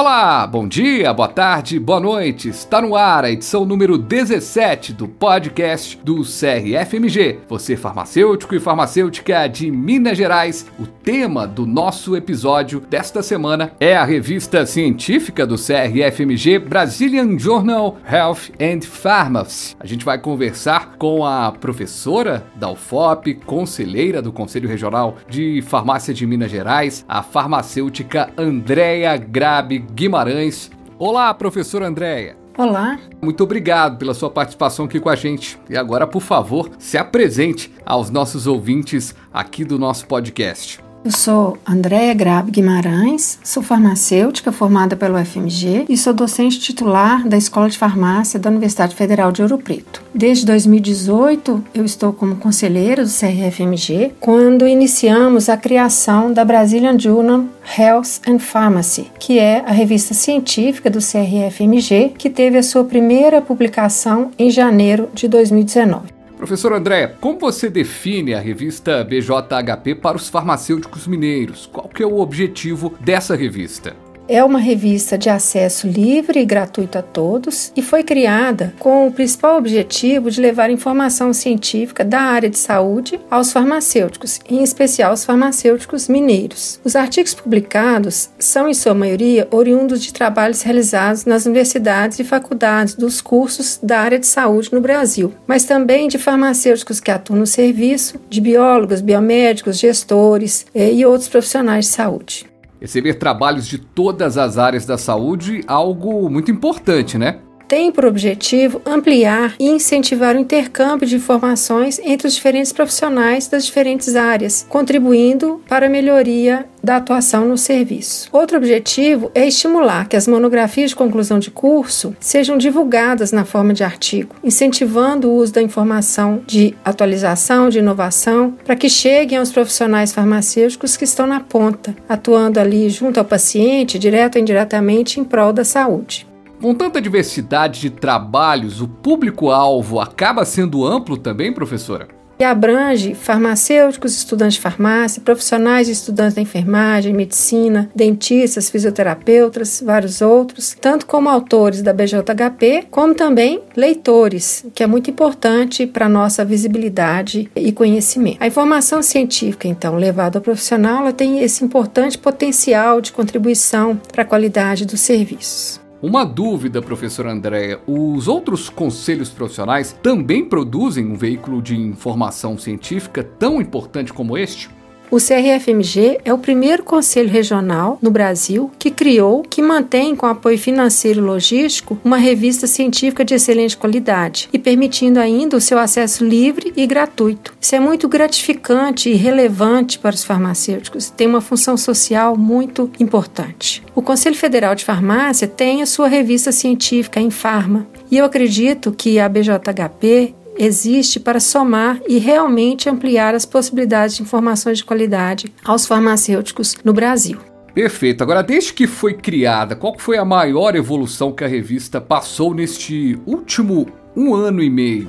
Olá, bom dia, boa tarde, boa noite. Está no ar a edição número 17 do podcast do CRFMG. Você farmacêutico e farmacêutica de Minas Gerais. O tema do nosso episódio desta semana é a revista científica do CRFMG Brazilian Journal Health and Pharmacy. A gente vai conversar com a professora da UFOP, conselheira do Conselho Regional de Farmácia de Minas Gerais, a farmacêutica Andréia Grabe Guimarães. Olá, professora Andréia. Olá. Muito obrigado pela sua participação aqui com a gente. E agora, por favor, se apresente aos nossos ouvintes aqui do nosso podcast. Eu sou Andréa Grabe Guimarães, sou farmacêutica formada pelo FMG e sou docente titular da Escola de Farmácia da Universidade Federal de Ouro Preto. Desde 2018, eu estou como conselheira do CRFMG, quando iniciamos a criação da Brazilian Journal Health and Pharmacy, que é a revista científica do CRFMG, que teve a sua primeira publicação em janeiro de 2019. Professor André, como você define a revista BJHP para os farmacêuticos mineiros? Qual que é o objetivo dessa revista? É uma revista de acesso livre e gratuito a todos e foi criada com o principal objetivo de levar informação científica da área de saúde aos farmacêuticos, em especial os farmacêuticos mineiros. Os artigos publicados são, em sua maioria, oriundos de trabalhos realizados nas universidades e faculdades dos cursos da área de saúde no Brasil, mas também de farmacêuticos que atuam no serviço, de biólogos, biomédicos, gestores eh, e outros profissionais de saúde. Receber trabalhos de todas as áreas da saúde, algo muito importante, né? Tem por objetivo ampliar e incentivar o intercâmbio de informações entre os diferentes profissionais das diferentes áreas, contribuindo para a melhoria da atuação no serviço. Outro objetivo é estimular que as monografias de conclusão de curso sejam divulgadas na forma de artigo, incentivando o uso da informação de atualização, de inovação, para que cheguem aos profissionais farmacêuticos que estão na ponta, atuando ali junto ao paciente, direto ou indiretamente, em prol da saúde. Com tanta diversidade de trabalhos, o público-alvo acaba sendo amplo também, professora? E abrange farmacêuticos, estudantes de farmácia, profissionais e estudantes da enfermagem, medicina, dentistas, fisioterapeutas, vários outros, tanto como autores da BJHP, como também leitores, que é muito importante para nossa visibilidade e conhecimento. A informação científica, então, levada ao profissional, ela tem esse importante potencial de contribuição para a qualidade dos serviços. Uma dúvida, professor Andréa: os outros conselhos profissionais também produzem um veículo de informação científica tão importante como este? O CRFMG é o primeiro conselho regional no Brasil que criou, que mantém com apoio financeiro e logístico, uma revista científica de excelente qualidade e permitindo ainda o seu acesso livre e gratuito. Isso é muito gratificante e relevante para os farmacêuticos, tem uma função social muito importante. O Conselho Federal de Farmácia tem a sua revista científica em Farma, e eu acredito que a BJHP existe para somar e realmente ampliar as possibilidades de informações de qualidade aos farmacêuticos no Brasil. Perfeito. Agora, desde que foi criada, qual foi a maior evolução que a revista passou neste último um ano e meio?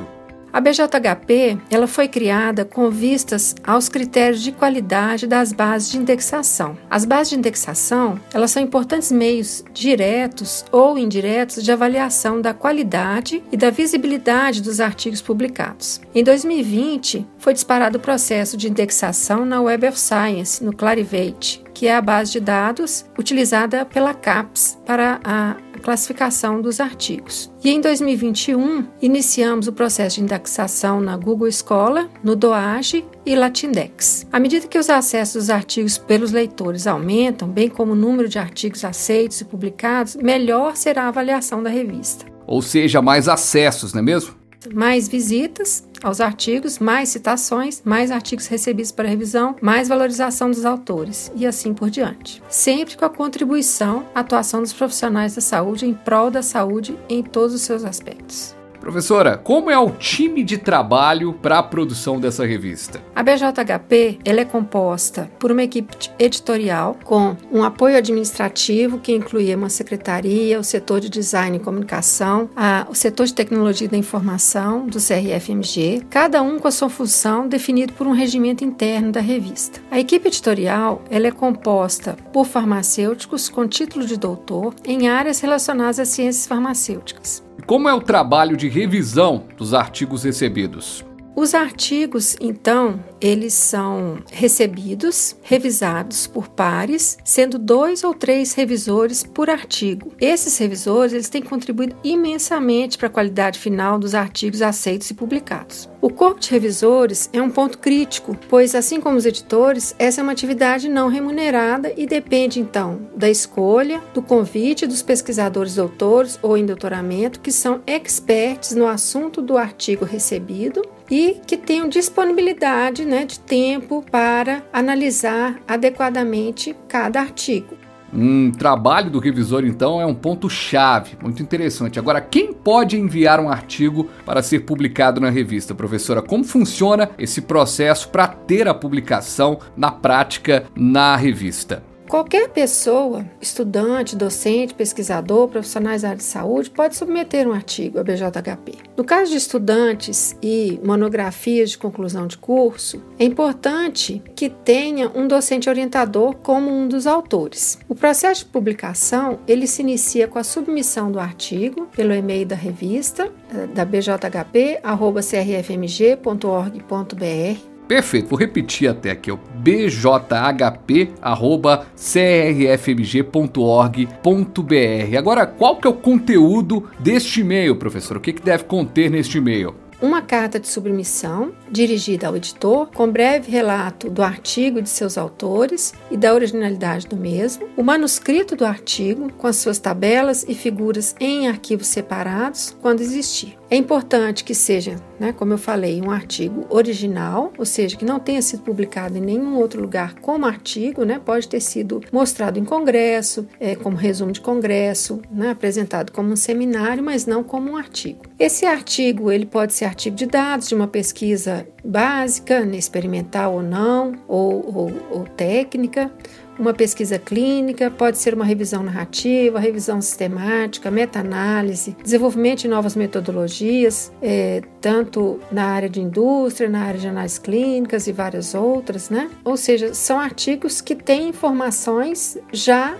A BJHP ela foi criada com vistas aos critérios de qualidade das bases de indexação. As bases de indexação elas são importantes meios diretos ou indiretos de avaliação da qualidade e da visibilidade dos artigos publicados. Em 2020, foi disparado o processo de indexação na Web of Science, no Clarivate, que é a base de dados utilizada pela CAPES para a classificação dos artigos. E em 2021, iniciamos o processo de indexação na Google Scholar, no Doage e Latindex. À medida que os acessos dos artigos pelos leitores aumentam, bem como o número de artigos aceitos e publicados, melhor será a avaliação da revista. Ou seja, mais acessos, não é mesmo? Mais visitas aos artigos, mais citações, mais artigos recebidos para revisão, mais valorização dos autores e assim por diante. Sempre com a contribuição, atuação dos profissionais da saúde em prol da saúde em todos os seus aspectos. Professora, como é o time de trabalho para a produção dessa revista? A BJHP ela é composta por uma equipe editorial com um apoio administrativo que inclui uma secretaria, o setor de design e comunicação, a, o setor de tecnologia da informação do CRFMG, cada um com a sua função definido por um regimento interno da revista. A equipe editorial ela é composta por farmacêuticos com título de doutor em áreas relacionadas às ciências farmacêuticas. Como é o trabalho de revisão dos artigos recebidos? Os artigos, então, eles são recebidos, revisados por pares, sendo dois ou três revisores por artigo. Esses revisores eles têm contribuído imensamente para a qualidade final dos artigos aceitos e publicados. O corpo de revisores é um ponto crítico, pois, assim como os editores, essa é uma atividade não remunerada e depende, então, da escolha, do convite dos pesquisadores doutores ou em doutoramento que são experts no assunto do artigo recebido e que tenham disponibilidade né, de tempo para analisar adequadamente cada artigo. Um trabalho do revisor, então, é um ponto-chave, muito interessante. Agora, quem pode enviar um artigo para ser publicado na revista, professora? Como funciona esse processo para ter a publicação na prática na revista? Qualquer pessoa, estudante, docente, pesquisador, profissionais da área de saúde, pode submeter um artigo à BJHP. No caso de estudantes e monografias de conclusão de curso, é importante que tenha um docente orientador como um dos autores. O processo de publicação ele se inicia com a submissão do artigo pelo e-mail da revista eh, da bjhp@crfmg.org.br Perfeito, vou repetir até aqui, o bjhp.crfmg.org.br. Agora, qual que é o conteúdo deste e-mail, professor? O que, que deve conter neste e-mail? uma carta de submissão dirigida ao editor, com breve relato do artigo e de seus autores e da originalidade do mesmo, o manuscrito do artigo, com as suas tabelas e figuras em arquivos separados, quando existir. É importante que seja, né, como eu falei, um artigo original, ou seja, que não tenha sido publicado em nenhum outro lugar como artigo, né, pode ter sido mostrado em congresso, é, como resumo de congresso, né, apresentado como um seminário, mas não como um artigo. Esse artigo ele pode ser artigo de dados de uma pesquisa básica, né, experimental ou não, ou, ou, ou técnica, uma pesquisa clínica, pode ser uma revisão narrativa, revisão sistemática, meta-análise, desenvolvimento de novas metodologias, é, tanto na área de indústria, na área de análises clínicas e várias outras, né? Ou seja, são artigos que têm informações já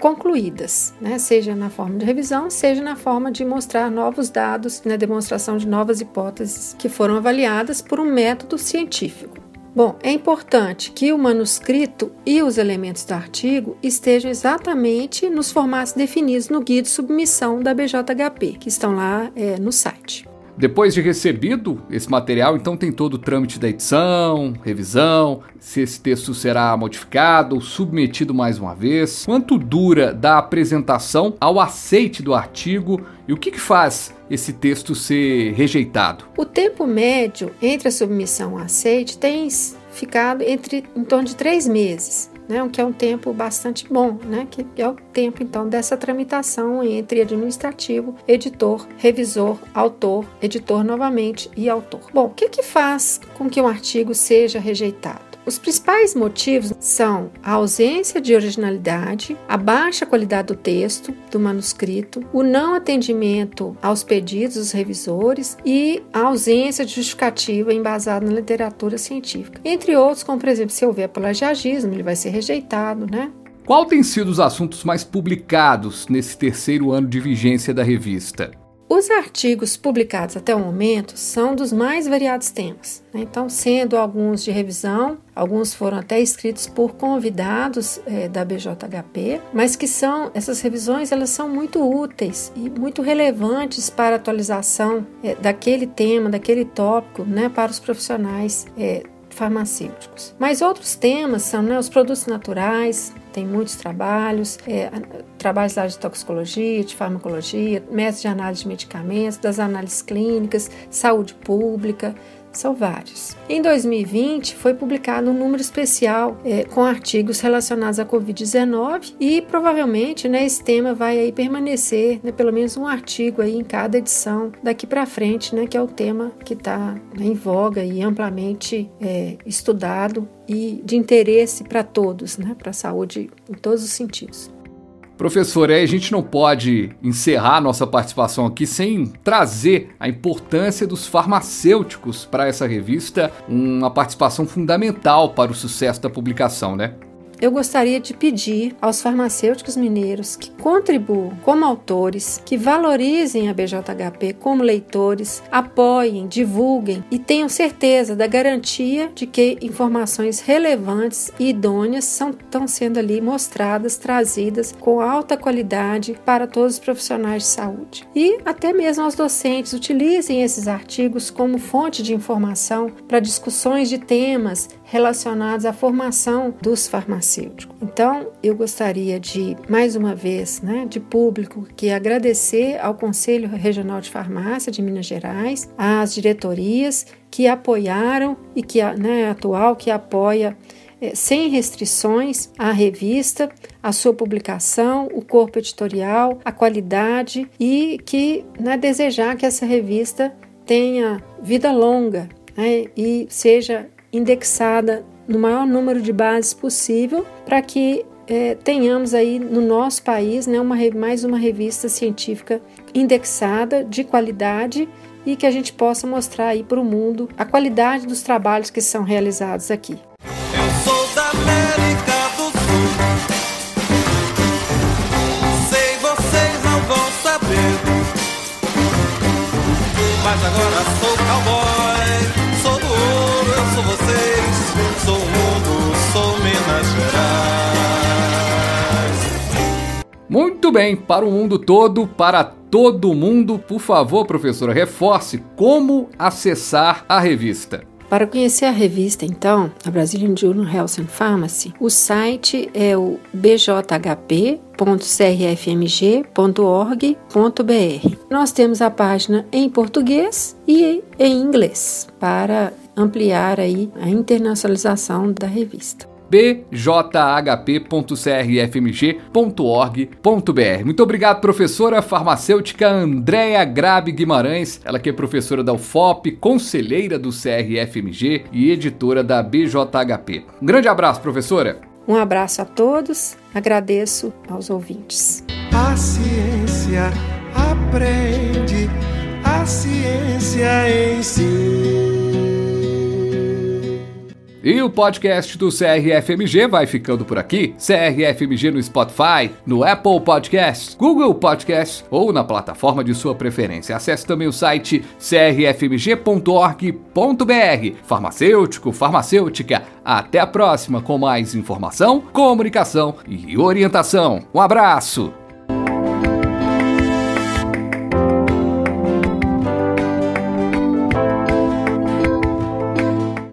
concluídas, né? seja na forma de revisão, seja na forma de mostrar novos dados na demonstração de novas hipóteses que foram avaliadas por um método científico. Bom, é importante que o manuscrito e os elementos do artigo estejam exatamente nos formatos definidos no guia de submissão da BJHP, que estão lá é, no site. Depois de recebido esse material, então tem todo o trâmite da edição, revisão, se esse texto será modificado ou submetido mais uma vez, quanto dura da apresentação ao aceite do artigo e o que, que faz esse texto ser rejeitado? O tempo médio entre a submissão e o aceite tem ficado entre em torno de três meses né, o que é um tempo bastante bom, né, que é o tempo então dessa tramitação entre administrativo, editor, revisor, autor, editor novamente e autor. Bom, o que, que faz com que um artigo seja rejeitado? Os principais motivos são a ausência de originalidade, a baixa qualidade do texto, do manuscrito, o não atendimento aos pedidos dos revisores e a ausência de justificativa embasada na literatura científica. Entre outros, como por exemplo, se houver plagiagismo, ele vai ser rejeitado, né? Qual tem sido os assuntos mais publicados nesse terceiro ano de vigência da revista? Os artigos publicados até o momento são dos mais variados temas, né? então, sendo alguns de revisão, alguns foram até escritos por convidados é, da BJHP, mas que são essas revisões elas são muito úteis e muito relevantes para a atualização é, daquele tema, daquele tópico, né, para os profissionais é, farmacêuticos. Mas outros temas são né, os produtos naturais, tem muitos trabalhos, é, trabalhos área de toxicologia, de farmacologia, métodos de análise de medicamentos, das análises clínicas, saúde pública, São vários. Em 2020, foi publicado um número especial é, com artigos relacionados à Covid-19 e provavelmente né, esse tema vai aí permanecer, né, pelo menos um artigo aí em cada edição daqui para frente, né, que é o tema que está em voga e amplamente é, estudado e de interesse para todos, né, para a saúde em todos os sentidos. Professor, a gente não pode encerrar nossa participação aqui sem trazer a importância dos farmacêuticos para essa revista, uma participação fundamental para o sucesso da publicação, né? Eu gostaria de pedir aos farmacêuticos mineiros que contribuam como autores, que valorizem a BJHP como leitores, apoiem, divulguem e tenham certeza da garantia de que informações relevantes e idôneas são, estão sendo ali mostradas, trazidas com alta qualidade para todos os profissionais de saúde. E até mesmo aos docentes utilizem esses artigos como fonte de informação para discussões de temas relacionados à formação dos farmacêuticos. Então, eu gostaria de, mais uma vez, né, de público, que agradecer ao Conselho Regional de Farmácia de Minas Gerais, às diretorias que apoiaram e que, né, atual, que apoia é, sem restrições a revista, a sua publicação, o corpo editorial, a qualidade e que né, desejar que essa revista tenha vida longa né, e seja indexada no maior número de bases possível para que é, tenhamos aí no nosso país né, uma, mais uma revista científica indexada de qualidade e que a gente possa mostrar aí para o mundo a qualidade dos trabalhos que são realizados aqui. Eu sou da América do Sul. Vocês não vão saber, mas agora sou Muito bem, para o mundo todo, para todo mundo, por favor, professora, reforce como acessar a revista. Para conhecer a revista, então, a Brazilian Journal Health and Pharmacy, o site é o bjhp.crfmg.org.br. Nós temos a página em português e em inglês para ampliar aí a internacionalização da revista bjhp.crfmg.org.br. Muito obrigado, professora farmacêutica Andréa Grabe Guimarães, ela que é professora da UFOP, conselheira do CRFMG e editora da BJHP. Um grande abraço, professora. Um abraço a todos, agradeço aos ouvintes. A ciência aprende, a ciência ensina. E o podcast do CRFMG vai ficando por aqui. CRFMG no Spotify, no Apple Podcasts, Google Podcasts ou na plataforma de sua preferência. Acesse também o site crfmg.org.br. Farmacêutico, farmacêutica. Até a próxima com mais informação, comunicação e orientação. Um abraço!